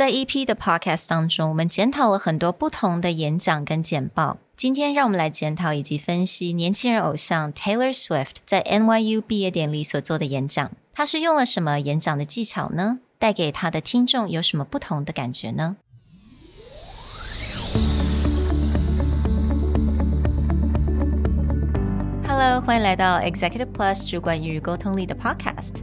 在 EP 的 Podcast 当中，我们检讨了很多不同的演讲跟简报。今天让我们来检讨以及分析年轻人偶像 Taylor Swift 在 NYU 毕业典礼所做的演讲。他是用了什么演讲的技巧呢？带给他的听众有什么不同的感觉呢？Hello，欢迎来到 Executive Plus 主管与沟通力的 Podcast。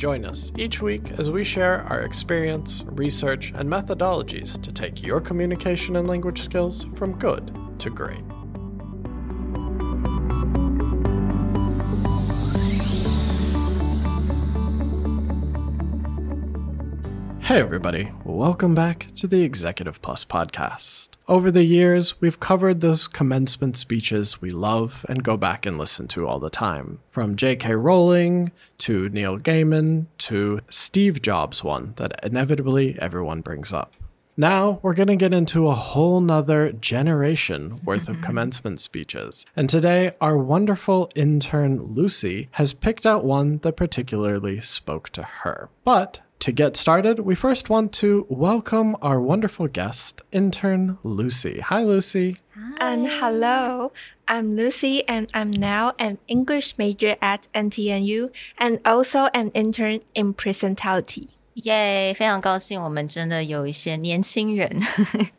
Join us each week as we share our experience, research, and methodologies to take your communication and language skills from good to great. Hey, everybody. Welcome back to the Executive Plus podcast. Over the years, we've covered those commencement speeches we love and go back and listen to all the time. From J.K. Rowling to Neil Gaiman to Steve Jobs' one that inevitably everyone brings up. Now we're going to get into a whole nother generation worth of commencement speeches. And today, our wonderful intern Lucy has picked out one that particularly spoke to her. But to get started, we first want to welcome our wonderful guest, intern Lucy. Hi, Lucy. Hi. And hello, I'm Lucy, and I'm now an English major at NTNU and also an intern in presentality. 耶！非常高兴，我们真的有一些年轻人，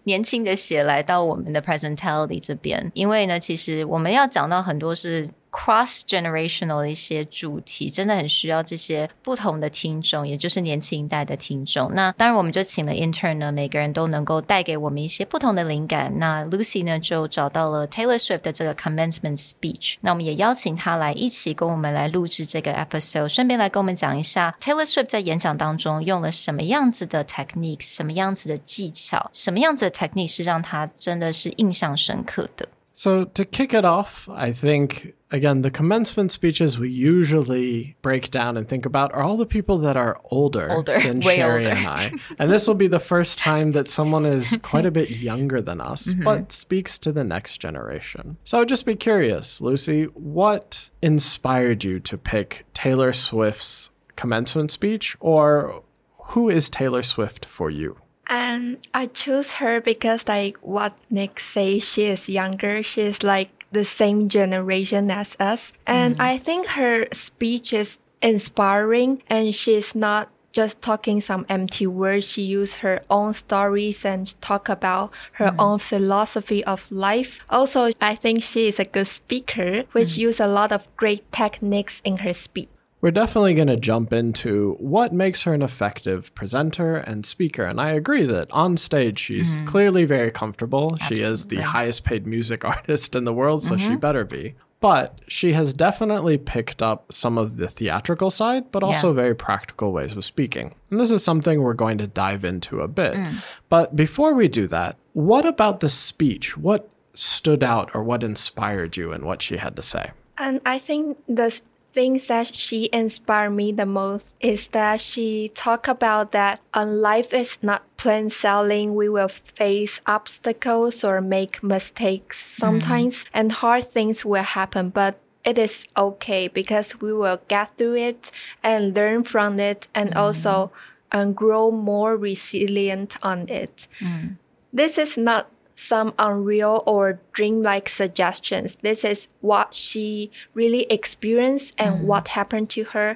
年轻的血来到我们的 presentality 这边。因为呢，其实我们要讲到很多是 cross generational 的一些主题，真的很需要这些不同的听众，也就是年轻一代的听众。那当然，我们就请了 intern 呢，每个人都能够带给我们一些不同的灵感。那 Lucy 呢，就找到了 Taylor Swift 的这个 commencement speech。那我们也邀请他来一起跟我们来录制这个 episode，顺便来跟我们讲一下 Taylor Swift 在演讲当中用了什么样子的 techniques，什么样子的技巧，什么样子的 technique 是让他真的是印象深刻的。So to kick it off, I think again, the commencement speeches we usually break down and think about are all the people that are older, older than Sherry older. and I. and this will be the first time that someone is quite a bit younger than us, mm-hmm. but speaks to the next generation. So I'd just be curious, Lucy, what inspired you to pick Taylor Swift's commencement speech, or who is Taylor Swift for you? And I choose her because, like what Nick says, she is younger. She's like the same generation as us. And mm. I think her speech is inspiring and she's not just talking some empty words. She used her own stories and talk about her mm. own philosophy of life. Also, I think she is a good speaker, which mm. use a lot of great techniques in her speech. We're definitely going to jump into what makes her an effective presenter and speaker. And I agree that on stage, she's mm-hmm. clearly very comfortable. Absolutely. She is the highest paid music artist in the world, so mm-hmm. she better be. But she has definitely picked up some of the theatrical side, but also yeah. very practical ways of speaking. And this is something we're going to dive into a bit. Mm. But before we do that, what about the speech? What stood out or what inspired you in what she had to say? And I think the things that she inspired me the most is that she talked about that um, life is not plain sailing. We will face obstacles or make mistakes sometimes, mm-hmm. and hard things will happen. But it is okay because we will get through it and learn from it, and mm-hmm. also and grow more resilient on it. Mm. This is not some unreal or dreamlike suggestions. This is what she really experienced and mm. what happened to her.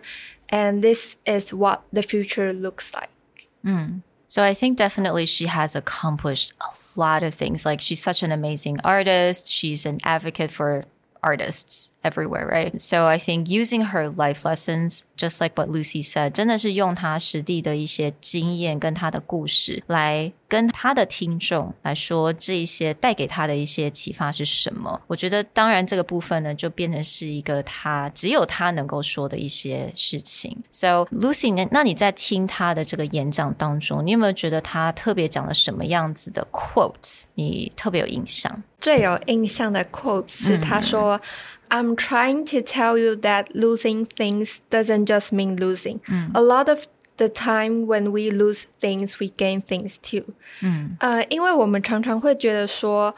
And this is what the future looks like. Mm. So I think definitely she has accomplished a lot of things. Like she's such an amazing artist. She's an advocate for artists everywhere, right? So I think using her life lessons, just like what Lucy said, 真的是用她实地的一些经验跟她的故事来跟她的听众来说这一些带给她的一些启发是什么。我觉得当然这个部分呢就变成是一个她只有她能够说的一些事情。So Lucy，那那你在听她的这个演讲当中，你有没有觉得她特别讲了什么样子的 quote？你特别有印象？ 最有印象的 quote 是他说、I'm trying to tell you that losing things doesn't just mean losing. A lot of the time when we lose things, we gain things too. 呃，因为我们常常会觉得说，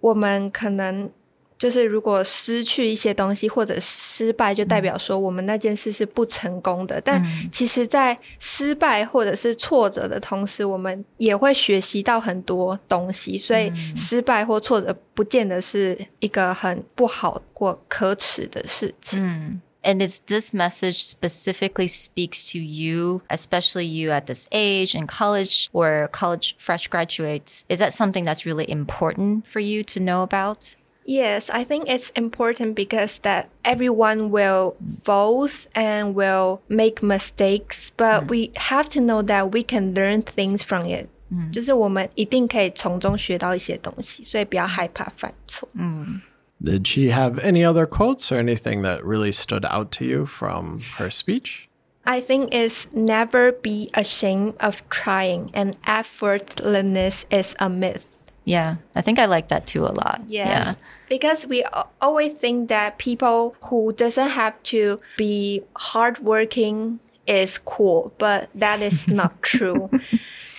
我们可能 就是如果失去一些东西或者失败，就代表说我们那件事是不成功的。但其实，在失败或者是挫折的同时，我们也会学习到很多东西。所以，失败或挫折不见得是一个很不好或可耻的事情。 And is this message specifically speaks to you, especially you at this age in college or college fresh graduates? Is that something that's really important for you to know about? Yes, I think it's important because that everyone will falls and will make mistakes, but we have to know that we can learn things from it. 就是我们一定可以从中学到一些东西，所以不要害怕犯错。 Did she have any other quotes or anything that really stood out to you from her speech? I think it's never be ashamed of trying, and effortlessness is a myth. Yeah, I think I like that too a lot. Yeah. Because we always think that people who doesn't have to be hardworking is cool, but that is not true.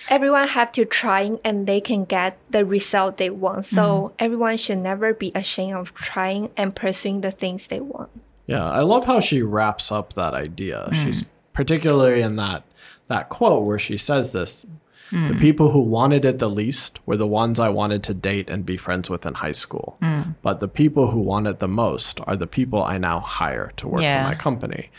Everyone have to try and they can get the result they want. So mm-hmm. everyone should never be ashamed of trying and pursuing the things they want. Yeah, I love how she wraps up that idea. She's mm. particularly in that that quote where she says this. The hmm. people who wanted it the least were the ones I wanted to date and be friends with in high school. Hmm. But the people who want it the most are the people I now hire to work Yeah. for my company.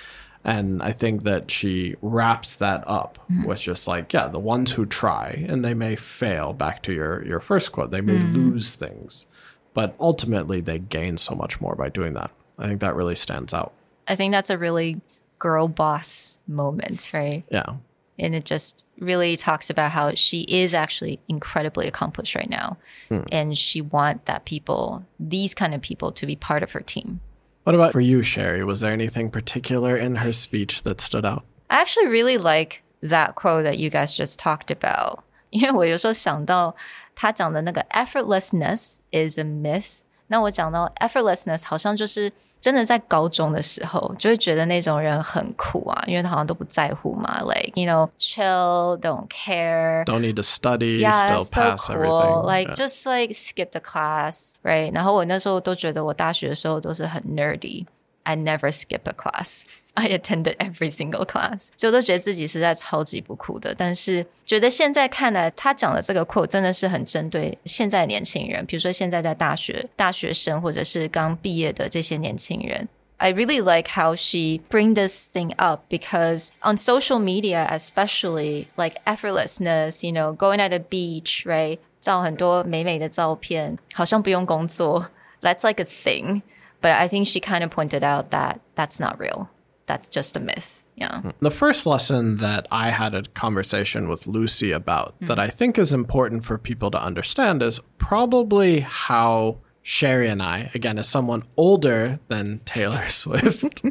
And I think that she wraps that up hmm. with just like, yeah, the ones who try and they may fail back to your your first quote. They may lose things, but ultimately they gain so much more by doing that. I think that really stands out. I think that's a really girl boss moment, right? Yeah and it just really talks about how she is actually incredibly accomplished right now and she want that people these kind of people to be part of her team What about for you, Sherry? Was there anything particular in her speech that stood out? i actually really like that quote that you guys just talked about 因为我有时候想到他讲的那个 effortlessness is a myth 那我讲到 effortlessness 好像就是 真的在高中的时候，就会觉得那种人很酷啊，因为他好像都不在乎嘛，like you know chill, don't care, Don't need to study, yeah, still it's so pass cool. everything. Like just like skip the class, right? 然后我那时候都觉得我大学的时候都是很 nerdy. I never skip a class. I attended every single class. 所以我都觉得自己实在超级不酷的。但是觉得现在看来，他讲的这个 quote 真的是很针对现在的年轻人，比如说现在在大学大学生或者是刚毕业的这些年轻人。I really like how she bring this thing up because on social media, especially like effortlessness, you know, going at the beach, right? 照很多美美的照片，好像不用工作。That's like a thing. But I think she kind of pointed out that that's not real. That's just a myth. Yeah. Hmm. The first lesson that I had a conversation with Lucy about hmm. that I think is important for people to understand is probably how Sherry and I, again, as someone older than Taylor Swift,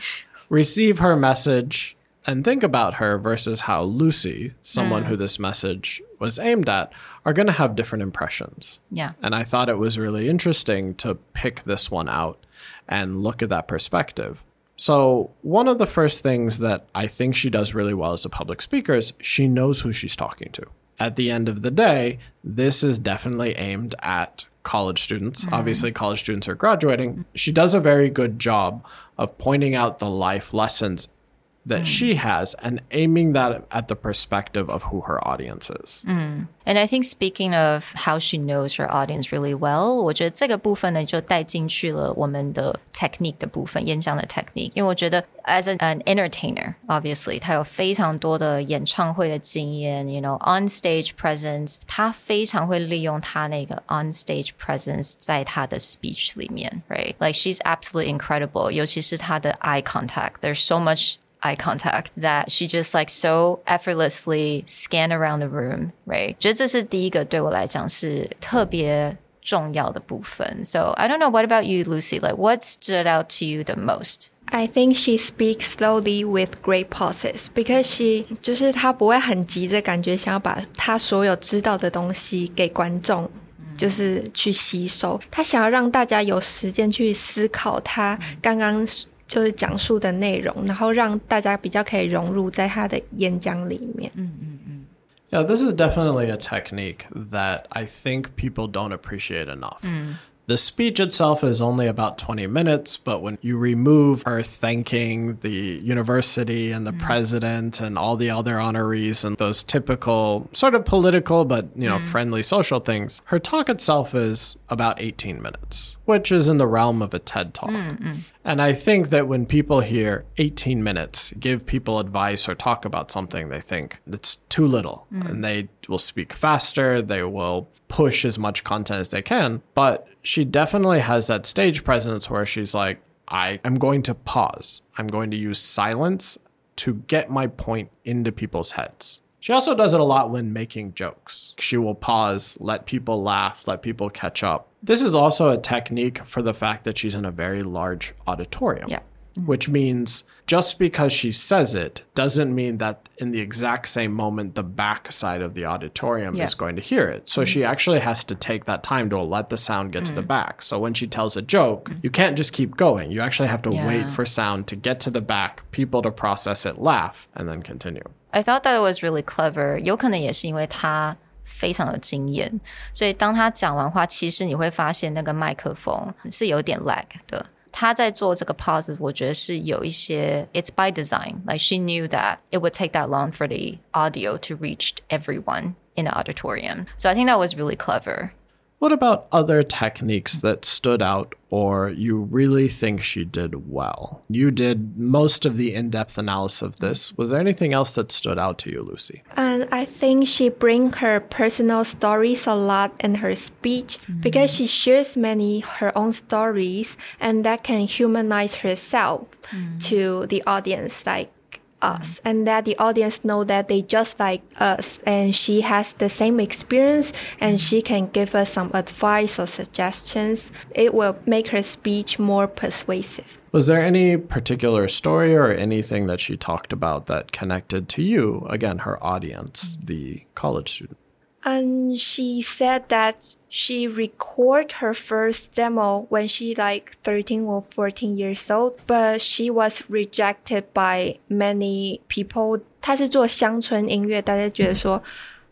receive her message and think about her versus how Lucy, someone who mm. this message was aimed at, are going to have different impressions. Yeah. And I thought it was really interesting to pick this one out and look at that perspective. So, one of the first things that I think she does really well as a public speaker is she knows who she's talking to. At the end of the day, this is definitely aimed at college students. Mm-hmm. Obviously, college students are graduating. She does a very good job of pointing out the life lessons that she has and aiming that at the perspective of who her audience is. And I think speaking of how she knows her audience really well，我觉得这个部分呢就带进去了我们的 technique 的部分，演讲的 technique。因为我觉得 as an, an entertainer，obviously 他有非常多的演唱会的经验，you know on stage presence，他非常会利用他那个 on stage presence 在他的 speech 里面，right？Like she's absolutely incredible，尤其是他的 eye contact。There's so much eye contact that she just like so effortlessly scan around the room, right? 觉得这是第一个对我来讲是特别重要的部分. So I don't know. What about you, Lucy? Like, what stood out to you the most? I think she speaks slowly with great pauses because she 就是她不会很急着感觉想要把她所有知道的东西给观众。就是去吸收，她想要让大家有时间去思考她刚刚 就是讲述的内容，然后让大家比较可以融入在她的演讲里面。 Yeah, this is definitely a technique that I think people don't appreciate enough. The speech itself is only about 20 minutes, but when you remove her thanking the university and the president and all the other honorees and those typical sort of political but, you know, friendly social things, her talk itself is about 18 minutes, which is in the realm of a TED talk. And I think that when people hear 18 minutes, give people advice or talk about something, they think it's too little. Mm. And they will speak faster, they will push as much content as they can. But she definitely has that stage presence where she's like, I am going to pause. I'm going to use silence to get my point into people's heads. She also does it a lot when making jokes. She will pause, let people laugh, let people catch up. This is also a technique for the fact that she's in a very large auditorium. Yeah Which means just because she says it doesn't mean that in the exact same moment the back side of the auditorium Yeah. is going to hear it. So she actually has to take that time to let the sound get to the back. So when she tells a joke, you can't just keep going. You actually have to wait Yeah. for sound to get to the back, people to process it, laugh, and then continue. I thought that was really clever. 有可能也是因为他非常有经验，所以当他讲完话，其实你会发现那个麦克风是有点 lag 的。 他在做这个 pauses，我觉得是有一些 it's by design. Like she knew that it would take that long for the audio to reach everyone in the auditorium. So I think that was really clever. What about other techniques that stood out or you really think she did well? You did most of the in depth analysis of this. Was there anything else that stood out to you, Lucy? And I think she brings her personal stories a lot in her speech mm-hmm. because she shares many her own stories and that can humanize herself mm. to the audience like us and that the audience know that they just like us and she has the same experience and she can give us some advice or suggestions it will make her speech more persuasive Was there any particular story or anything that she talked about that connected to you? Again, her audience, the college student And she said that she recorded her first demo when she like 13 or 14 years old, but she was rejected by many people. 她是做乡村音乐，大家觉得说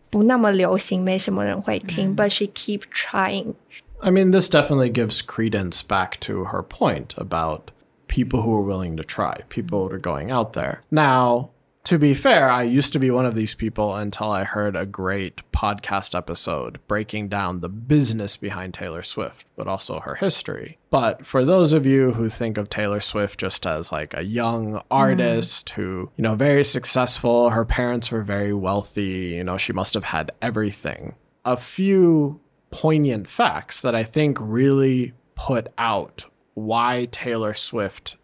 不那么流行，没什么人会听。But she keep trying. I mean, this definitely gives credence back to her point about people who are willing to try, people who are going out there. Now, to be fair, I used to be one of these people until I heard a great podcast episode breaking down the business behind Taylor Swift, but also her history. But for those of you who think of Taylor Swift just as like a young mm-hmm. artist who, you know, very successful, her parents were very wealthy, you know, she must have had everything. A few poignant facts that I think really put out why Taylor Swift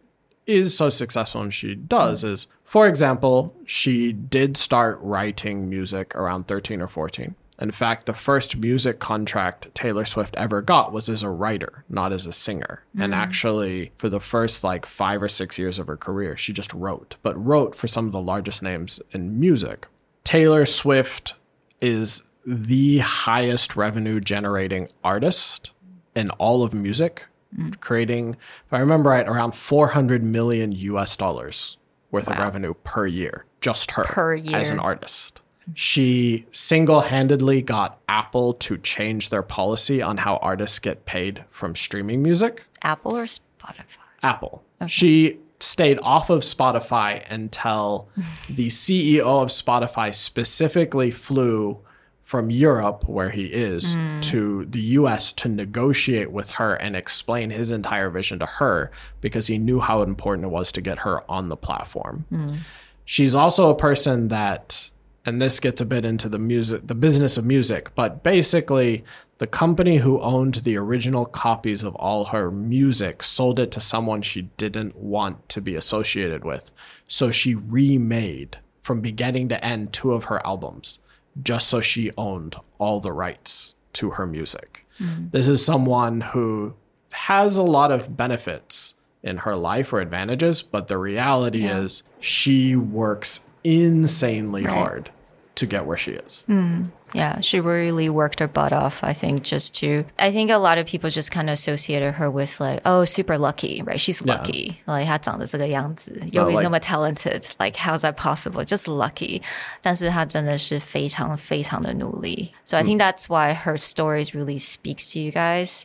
is so successful and she does mm. is for example she did start writing music around 13 or 14 in fact the first music contract taylor swift ever got was as a writer not as a singer. And hmm. actually for the first like five or six years of her career she just wrote but wrote for some of the largest names in music. Taylor swift is the highest revenue generating artist in all of music hmm. creating, if I remember right, around 400 million US dollars worth of revenue per year. Just her Per year. as an artist. She single handedly got Apple to change their policy on how artists get paid from streaming music. Apple or Spotify? Apple. She stayed off of Spotify until the CEO of Spotify specifically flew from Europe, where he is, hmm. to the US to negotiate with her and explain his entire vision to her because he knew how important it was to get her on the platform. Hmm. She's also a person that, and this gets a bit into the music, the business of music, but basically, the company who owned the original copies of all her music sold it to someone she didn't want to be associated with. So she remade from beginning to end two of her albums just so she owned all the rights to her music. Mm-hmm. This is someone who has a lot of benefits in her life or advantages, but the reality Yeah. is she works insanely hard to get where she is. Yeah, she really worked her butt off, I think, just to. I think a lot of people just kind of associated her with, like, oh, super lucky, right? She's Yeah. lucky. Like, 她长得这个样子，又 like- 那么 talented. Like, how's that possible? Just lucky. 但是她真的是非常非常的努力. So I think that's why her stories really speaks to you guys,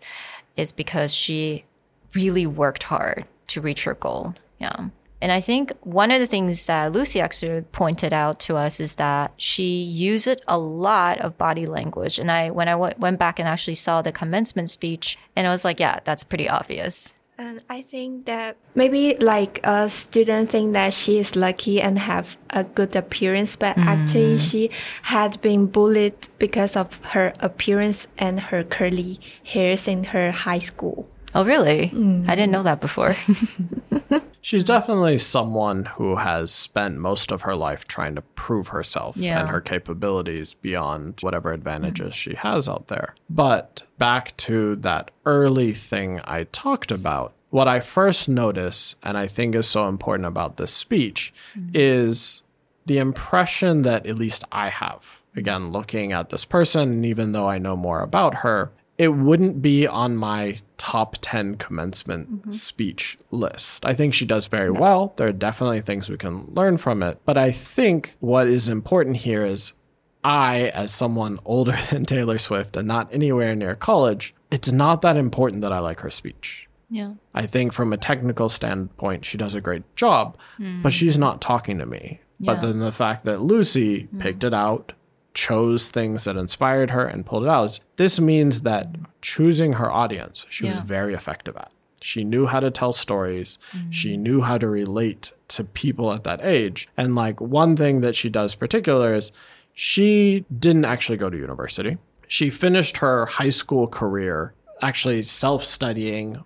is because she really worked hard to reach her goal. Yeah. And I think one of the things that Lucy actually pointed out to us is that she used a lot of body language. And I, when I w- went back and actually saw the commencement speech, and I was like, yeah, that's pretty obvious. And I think that maybe like a student think that she is lucky and have a good appearance, but mm. actually she had been bullied because of her appearance and her curly hairs in her high school. Oh, really? Mm. I didn't know that before. She's definitely someone who has spent most of her life trying to prove herself Yeah. and her capabilities beyond whatever advantages mm. she has out there. But back to that early thing I talked about, what I first notice, and I think is so important about this speech, mm. is the impression that at least I have. Again, looking at this person, and even though I know more about her, it wouldn't be on my top 10 commencement mm-hmm. speech list. I think she does very well. There are definitely things we can learn from it. But I think what is important here is I, as someone older than Taylor Swift and not anywhere near college, it's not that important that I like her speech. yeah. I think from a technical standpoint, she does a great job, but hmm. she's not talking to me. But then the fact that Lucy hmm. picked it out, chose things that inspired her, and pulled it out, this means that choosing her audience, she was very effective at. She knew how to tell stories. Mm-hmm. She knew how to relate to people at that age. And like one thing that she does particular is she didn't actually go to university. She finished her high school career actually self-studying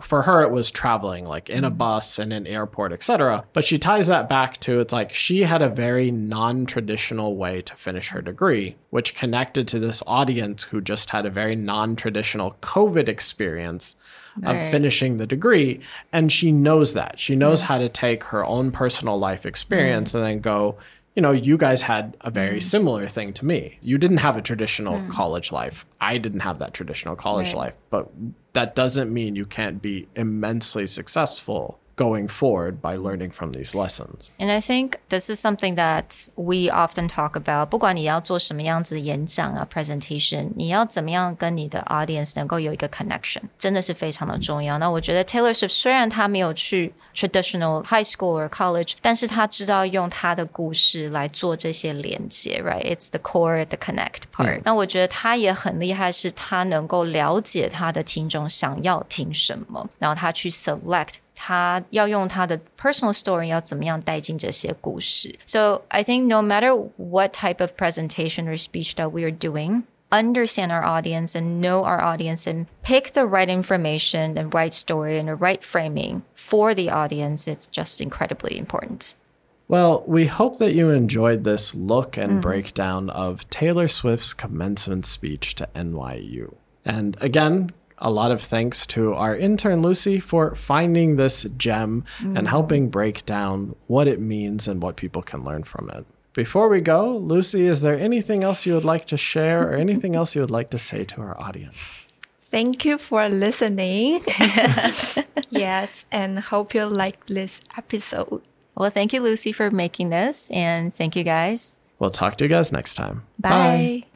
for her it was traveling like in a mm. bus and an airport etc but she ties that back to it's like she had a very non-traditional way to finish her degree which connected to this audience who just had a very non-traditional covid experience of finishing the degree. And she knows that. She knows how to take her own personal life experience mm. and then go you know, you guys had a very mm-hmm. similar thing to me. You didn't have a traditional mm. college life. I didn't have that traditional college Right. life, but that doesn't mean you can't be immensely successful going forward by learning from these lessons. And I think this is something that we often talk about. 不管你要做什么样子的演讲啊，presentation，你要怎么样跟你的 audience 能够有一个 connection，真的是非常的重要。那我觉得 Taylor Swift 虽然他没有去 traditional high school or college，但是他知道用他的故事来做这些连接，right？It's the core, the connect part、那我觉得他也很厉害，是他能够了解他的听众想要听什么，然后他去 select 他要用他的 personal story 要怎么样带进这些故事。So I think no matter what type of presentation or speech that we are doing, understand our audience and know our audience and pick the right information and right story and the right framing for the audience. It's just incredibly important. Well, we hope that you enjoyed this look and breakdown of Taylor Swift's commencement speech to NYU. And again, a lot of thanks to our intern Lucy for finding this gem and mm. helping break down what it means and what people can learn from it. Before we go, Lucy, is there anything else you would like to share or anything else you would like to say to our audience? Thank you for listening. yes, and hope you like this episode. Well, thank you, Lucy, for making this, and thank you guys. We'll talk to you guys next time. Bye.